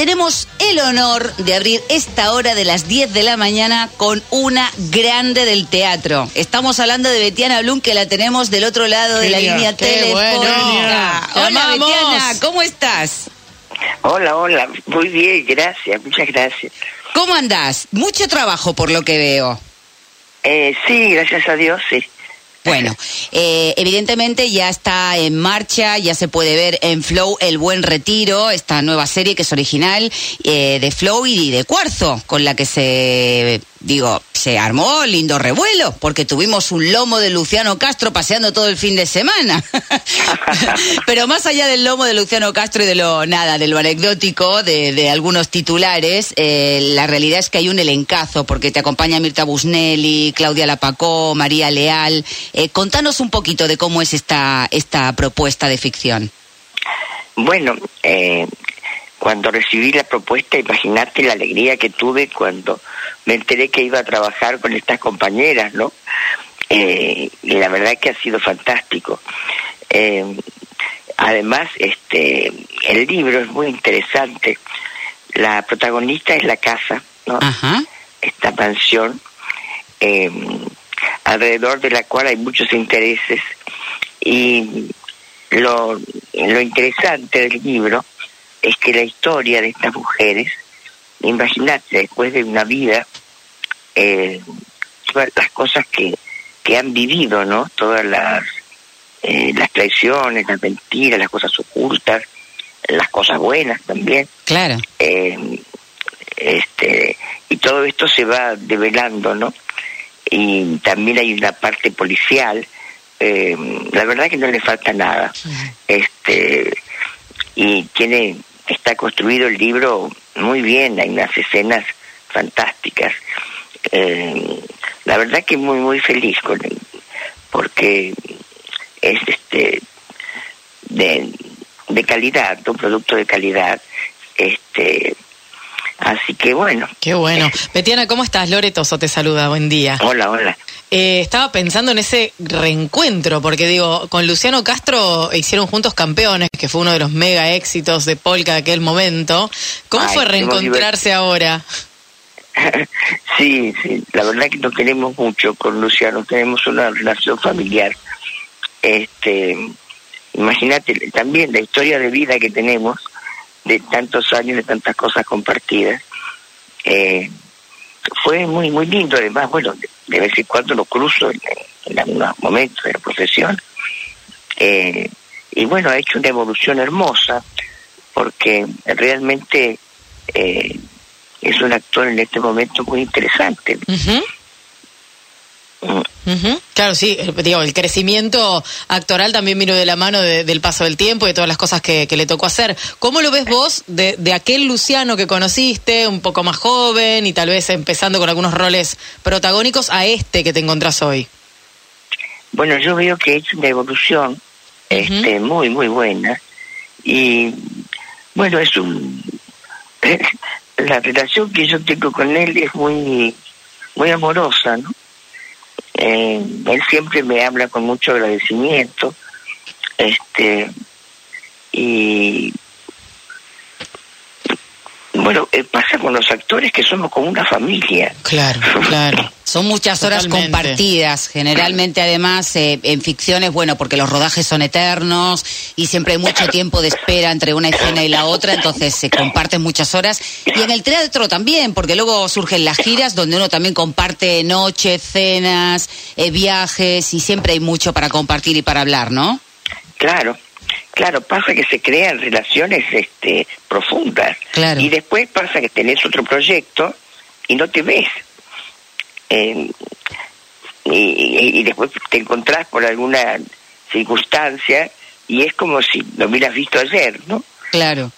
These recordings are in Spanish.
tenemos el honor de abrir esta hora de las 10 de la mañana con una grande del teatro. Estamos hablando de Betiana Blum, que la tenemos del otro lado de la Genia, línea telefónica. bueno. Hola. Betiana, ¿cómo estás? Hola, hola, muy bien, gracias, muchas gracias. ¿Cómo andás? Mucho trabajo por lo que veo. Eh, sí, gracias a Dios, sí. Bueno, eh, evidentemente ya está en marcha, ya se puede ver en Flow El Buen Retiro, esta nueva serie que es original eh, de Flow y de Cuarzo, con la que se, digo, se armó lindo revuelo, porque tuvimos un lomo de Luciano Castro paseando todo el fin de semana. Pero más allá del lomo de Luciano Castro y de lo nada, de lo anecdótico, de, de algunos titulares, eh, la realidad es que hay un elencazo, porque te acompaña Mirta Busnelli, Claudia Lapacó, María Leal. Eh, contanos un poquito de cómo es esta, esta propuesta de ficción. Bueno, eh, cuando recibí la propuesta, imagínate la alegría que tuve cuando me enteré que iba a trabajar con estas compañeras, ¿no? Eh, y la verdad que ha sido fantástico. Eh, además, este, el libro es muy interesante. La protagonista es la casa, ¿no? Ajá. esta mansión, eh, alrededor de la cual hay muchos intereses. Y lo, lo interesante del libro es que la historia de estas mujeres, imagínate, después de una vida, eh, todas las cosas que, que han vivido, ¿no? Todas las, eh, las traiciones, las mentiras, las cosas ocultas, las cosas buenas también. Claro. eh, este y todo esto se va develando no y también hay una parte policial. Eh, la verdad que no le falta nada. Este y tiene está construido el libro muy bien hay unas escenas fantásticas. Eh, la verdad que muy muy feliz con él porque es este de, de calidad un producto de calidad este así que bueno Qué bueno. Betiana, ¿cómo estás? Loretoso te saluda, buen día. hola hola Eh, estaba pensando en ese reencuentro, porque digo, con Luciano Castro hicieron juntos Campeones, que fue uno de los mega éxitos de Polka de aquel momento. ¿Cómo Ay, fue reencontrarse ahora? sí, sí, la verdad que nos queremos mucho con Luciano, tenemos una relación familiar. Este, imagínate también la historia de vida que tenemos, de tantos años, de tantas cosas compartidas. Eh, fue muy muy lindo, además, bueno, de, de vez en cuando lo cruzo en, en algunos momentos de la profesión. Eh, y bueno, ha hecho una evolución hermosa, porque realmente eh, es un actor en este momento muy interesante. Ujú. Claro, sí, digo, el crecimiento actoral también vino de la mano de- del paso del tiempo y de todas las cosas que, que le tocó hacer. ¿Cómo lo ves vos de, de aquel Luciano que conociste, un poco más joven y tal vez empezando con algunos roles protagónicos, a este que te encontrás hoy? Bueno, yo veo que hecho una evolución este, muy, muy buena. Y bueno, es un. La relación que yo tengo con él es muy, muy amorosa, ¿no? Eh, él siempre me habla con mucho agradecimiento. Este. Y. Bueno, eh, pasa con los actores que somos como una familia. Claro, claro. Son muchas horas Totalmente. compartidas, generalmente además eh, en ficciones, bueno, porque los rodajes son eternos y siempre hay mucho tiempo de espera entre una escena y la otra, entonces se comparten muchas horas. Y en el teatro también, porque luego surgen las giras donde uno también comparte noches, cenas, eh, viajes y siempre hay mucho para compartir y para hablar, ¿no? Claro, claro, pasa que se crean relaciones este, profundas. Claro. Y después pasa que tenés otro proyecto y no te ves. Eh, y, y- después te encontrás por alguna circunstancia y es como si lo hubieras visto ayer, ¿no? Claro.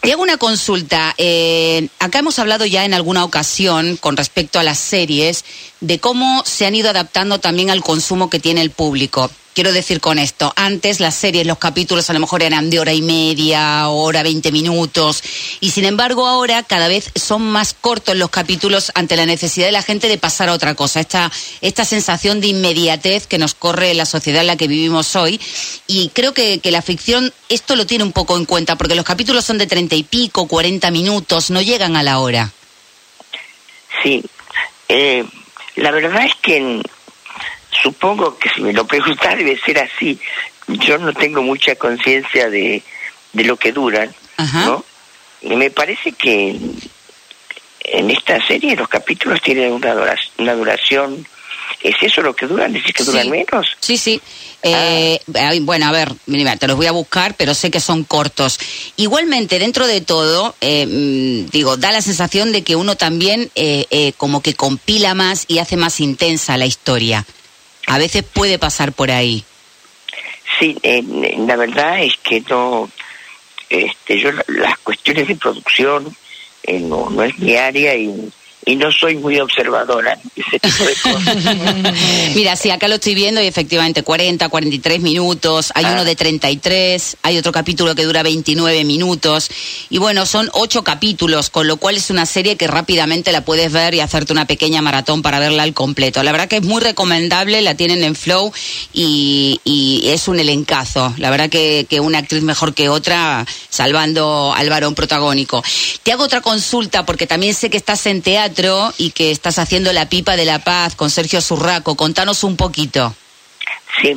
Te hago una consulta. Eh, acá hemos hablado ya en alguna ocasión con respecto a las series de cómo se han ido adaptando también al consumo que tiene el público. Quiero decir con esto, antes las series, los capítulos a lo mejor eran de hora y media, hora, 20 minutos, y sin embargo ahora cada vez son más cortos los capítulos ante la necesidad de la gente de pasar a otra cosa, esta, esta sensación de inmediatez que nos corre la sociedad en la que vivimos hoy, y creo que, que la ficción esto lo tiene un poco en cuenta, porque los capítulos son de treinta y pico, 40 minutos, no llegan a la hora. Sí, eh, la verdad es que supongo que si me lo preguntas debe ser así. Yo no tengo mucha conciencia de, de lo que duran, ¿no? Y me parece que en esta serie los capítulos tienen una duración, una duración ¿Es eso lo que duran? ¿Decís que duran menos? Sí, sí. Eh, ah. Bueno, a ver, te los voy a buscar, pero sé que son cortos. Igualmente, dentro de todo, eh, mm, digo, da la sensación de que uno también eh, como que compila más y hace más intensa la historia. A veces puede pasar por ahí. Sí, la verdad es que no, este, yo las cuestiones de producción no, no es mi área y y no soy muy observadora ese tipo de cosas. Mira, sí, acá lo estoy viendo y efectivamente 40, 43 minutos, hay uno ah. de 33, hay otro capítulo que dura 29 minutos y bueno, son ocho capítulos, con lo cual es una serie que rápidamente la puedes ver y hacerte una pequeña maratón para verla al completo. La verdad que es muy recomendable, la tienen en Flow y, es un elencazo. La verdad que, que una actriz mejor que otra, salvando al varón protagónico. Te hago otra consulta porque también sé que estás en teatro y que estás haciendo La Pipa de la Paz con Sergio Zurraco. Contanos un poquito. Sí,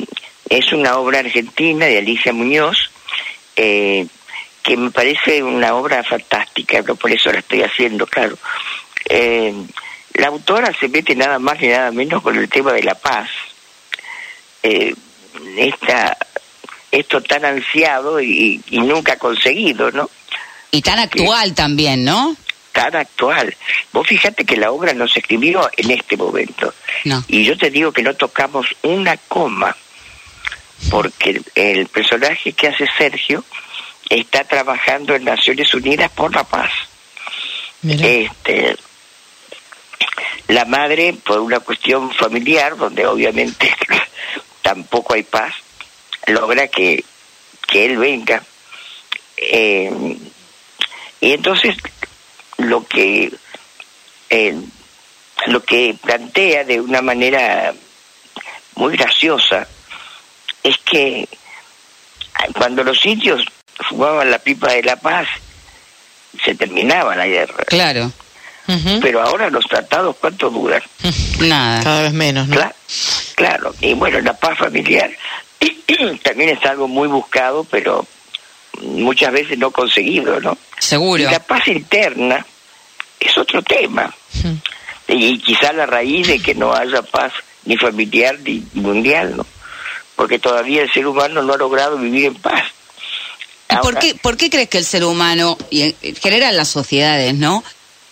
es una obra argentina de Alicia Muñoz, eh, que me parece una obra fantástica, pero por eso la estoy haciendo, claro. Eh, la autora se mete nada más ni nada menos con el tema de la paz. Eh, esta, esto tan ansiado y, y, nunca conseguido, ¿no? Y tan actual también, ¿no? Actual. Vos fíjate que la obra no se escribió en este momento. Y yo te digo que no tocamos una coma, porque el personaje que hace Sergio está trabajando en Naciones Unidas por la paz. Este, la madre, por una cuestión familiar, donde obviamente tampoco hay paz, logra que, que él venga. Eh, y entonces lo que eh, lo que plantea de una manera muy graciosa es que cuando los sitios fumaban la pipa de la paz se terminaba la guerra. Claro. Pero ahora los tratados, ¿cuánto duran? Nada. Cada vez menos, ¿no? claro. Y bueno, la paz familiar también es algo muy buscado, pero muchas veces no conseguido, ¿no? Seguro. Y la paz interna es otro tema. Y quizá la raíz de que no haya paz ni familiar ni mundial, ¿no? Porque todavía el ser humano no ha logrado vivir en paz. por, qué, por qué crees que el ser humano, y en general las sociedades, ¿no?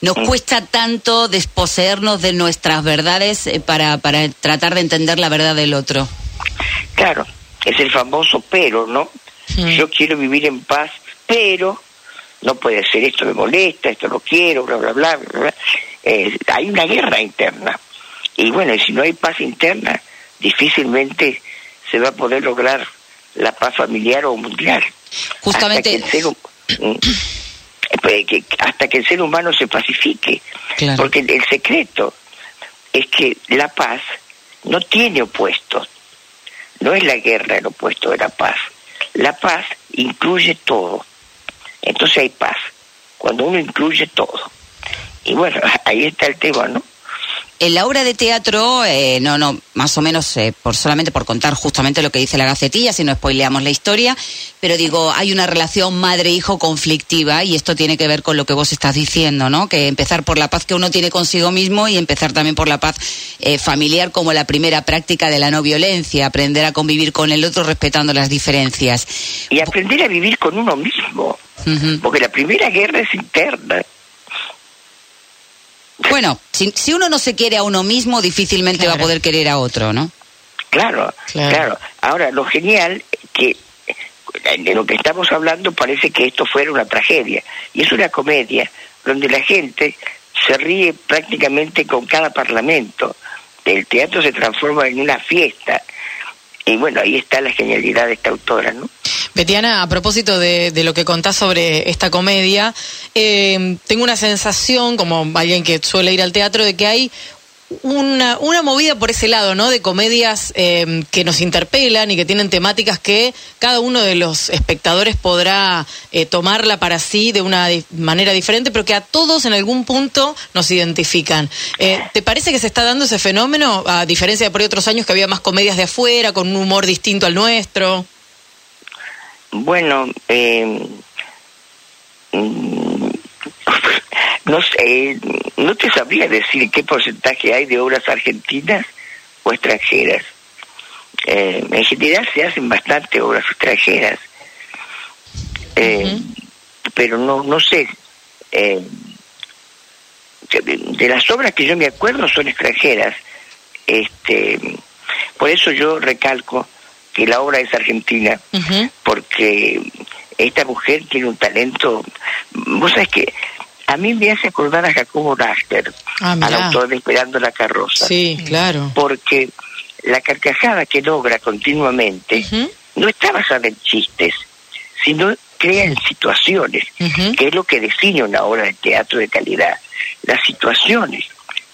Nos mm. cuesta tanto desposeernos de nuestras verdades eh, para, para tratar de entender la verdad del otro. Claro, es el famoso pero, ¿no? Yo quiero vivir en paz, pero no puede ser, esto me molesta, esto no quiero, bla, bla, bla. bla, eh, hay una guerra interna. Y bueno, si no hay paz interna, difícilmente se va a poder lograr la paz familiar o mundial. Justamente. Hasta que el ser, hasta que el ser humano se pacifique. Porque el secreto es que la paz no tiene opuestos. No es la guerra el opuesto de la paz. La paz incluye todo. Entonces hay paz. Cuando uno incluye todo. Y bueno, ahí está el tema, ¿no? En la obra de teatro, eh, no, no, más o menos, eh, por solamente por contar justamente lo que dice la gacetilla, si no spoileamos la historia, pero digo, hay una relación madre-hijo conflictiva y esto tiene que ver con lo que vos estás diciendo, ¿no? Que empezar por la paz que uno tiene consigo mismo y empezar también por la paz eh, familiar como la primera práctica de la no violencia, aprender a convivir con el otro respetando las diferencias. Y aprender a vivir con uno mismo, porque la primera guerra es interna. Bueno, si, si, uno no se quiere a uno mismo, difícilmente va a poder querer a otro, ¿no? Claro, claro, Ahora, lo genial que de lo que estamos hablando parece que esto fuera una tragedia. Y es una comedia donde la gente se ríe prácticamente con cada parlamento. El teatro se transforma en una fiesta. y bueno, ahí está la genialidad de esta autora, ¿no? Betiana, a propósito de, lo que contás sobre esta comedia, eh, tengo una sensación, como alguien que suele ir al teatro, de que hay una, una movida por ese lado, ¿no? De comedias eh, que nos interpelan y que tienen temáticas que cada uno de los espectadores podrá eh, tomarla para sí de una manera diferente, pero que a todos en algún punto nos identifican. Eh, ¿Te parece que se está dando ese fenómeno, a diferencia de por otros años que había más comedias de afuera, con un humor distinto al nuestro? Bueno, eh, no sé, no te sabría decir qué porcentaje hay de obras argentinas o extranjeras. Eh, en general se hacen bastante obras extranjeras, Eh, pero no no sé. eh, de, de las obras que yo me acuerdo son extranjeras. Este, por eso yo recalco que la obra es argentina porque esta mujer tiene un talento. Vos sabés que a mí me hace acordar a Jacobo Naster, Ah, al autor de Esperando la carroza, Sí, claro. porque la carcajada que logra continuamente no está basada en chistes, sino crea en situaciones, que es lo que define una obra de teatro de calidad. Las situaciones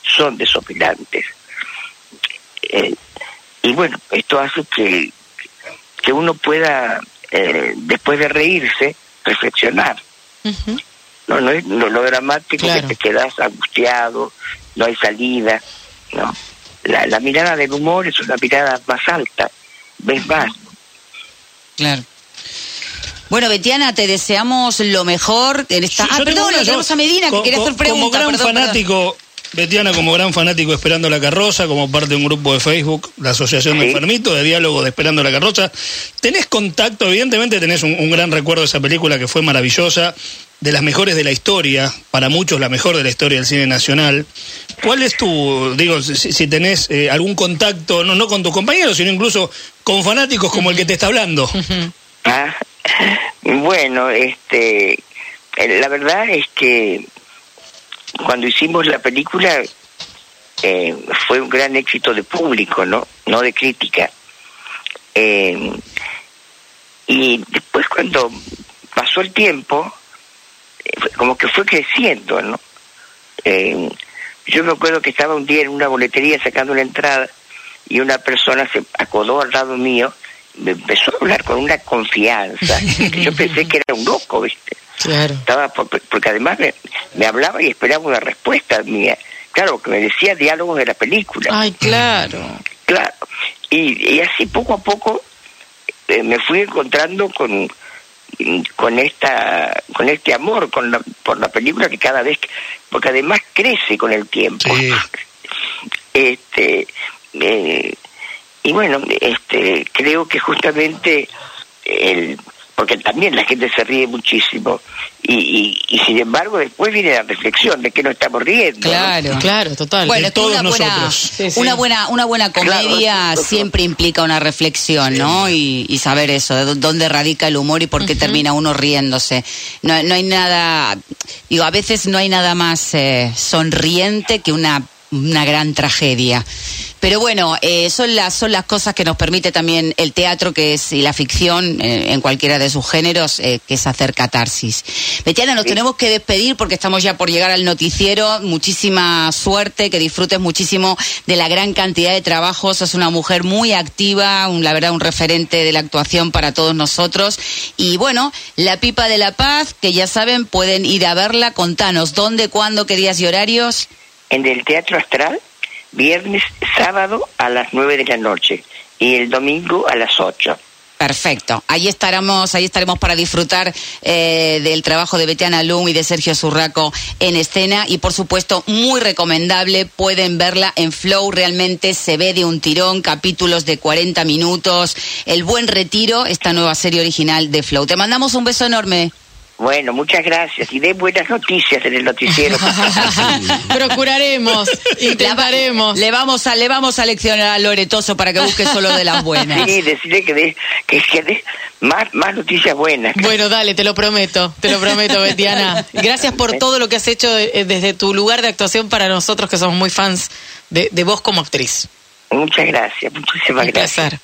son desopilantes. Eh, y bueno, esto hace que, que uno pueda, eh, después de reírse, reflexionar. No, no es no, lo dramático Claro. que te quedas angustiado, no hay salida. No. La, la mirada del humor es una mirada más alta, ves más. Claro. Bueno, Betiana, te deseamos lo mejor en esta. Ah, yo perdón, una, lo yo- tenemos a Medina que quería hacer pregunta. Como gran perdón, perdón. Betiana, como gran fanático de Esperando la Carroza, como parte de un grupo de Facebook, la Asociación de. Enfermitos, de diálogo de Esperando la Carroza, ¿tenés contacto? Evidentemente tenés un, un gran recuerdo de esa película que fue maravillosa, de las mejores de la historia, para muchos la mejor de la historia del cine nacional. ¿Cuál es tu, digo, si, si tenés eh, algún contacto, no, no con tus compañeros, sino incluso con fanáticos como el que te está hablando? Ah, bueno, este, la verdad es que cuando hicimos la película eh, fue un gran éxito de público, ¿no? No de crítica. Eh, y después cuando pasó el tiempo, eh, como que fue creciendo, ¿no? Eh, yo me acuerdo que estaba un día en una boletería sacando una entrada y una persona se acodó al lado mío me empezó a hablar con una confianza yo pensé que era un loco, ¿viste? Claro. Estaba por- porque además me, me hablaba y esperaba una respuesta mía. Claro, que me decía diálogos de la película. Ay, claro. Claro. Y, y así poco a poco eh, me fui encontrando con con esta con este amor con la, por la película que cada vez porque además crece con el tiempo Sí. este eh, y bueno este creo que justamente el porque también la gente se ríe muchísimo y, y, y sin embargo después viene la reflexión de que no estamos riendo ¿no? Claro. Claro, total. Bueno, de todos una buena, nosotros. Sí, sí. una buena, una buena comedia Claro. siempre implica una reflexión, ¿no? Y, y saber eso, de dó- dónde radica el humor y por qué termina uno riéndose. No, no hay nada, digo, a veces no hay nada más eh, sonriente que una, una gran tragedia. Pero bueno, eh, son las son las cosas que nos permite también el teatro, que es y la ficción eh, en cualquiera de sus géneros, eh, que es hacer catarsis. Betiana, nos Sí. tenemos que despedir porque estamos ya por llegar al noticiero. Muchísima suerte, que disfrutes muchísimo de la gran cantidad de trabajos. Sos una mujer muy activa, un- la verdad un referente de la actuación para todos nosotros. Y bueno, La Pipa de la Paz, que ya saben, pueden ir a verla. Contanos dónde, cuándo, qué días y horarios. En el Teatro Astral, viernes, sábado a las 9 de la noche y el domingo a las 8. Perfecto. Ahí estaremos, ahí estaremos para disfrutar eh, del trabajo de Betiana Lung y de Sergio Zurraco en escena y por supuesto muy recomendable. Pueden verla en Flow. Realmente se ve de un tirón, capítulos de 40 minutos. El buen retiro, esta nueva serie original de Flow. Te mandamos un beso enorme. Bueno, muchas gracias y den buenas noticias en el noticiero. Procuraremos, intentaremos. Le vamos a, le vamos a leccionar a Loretoso para que busque solo de las buenas. sí, decirle que dé que, que dé más, más noticias buenas. Bueno, dale, te lo prometo, te lo prometo, Betiana. Gracias por todo lo que has hecho eh, desde tu lugar de actuación para nosotros que somos muy fans de, de vos como actriz. Muchas gracias, muchísimas Un gracias. placer.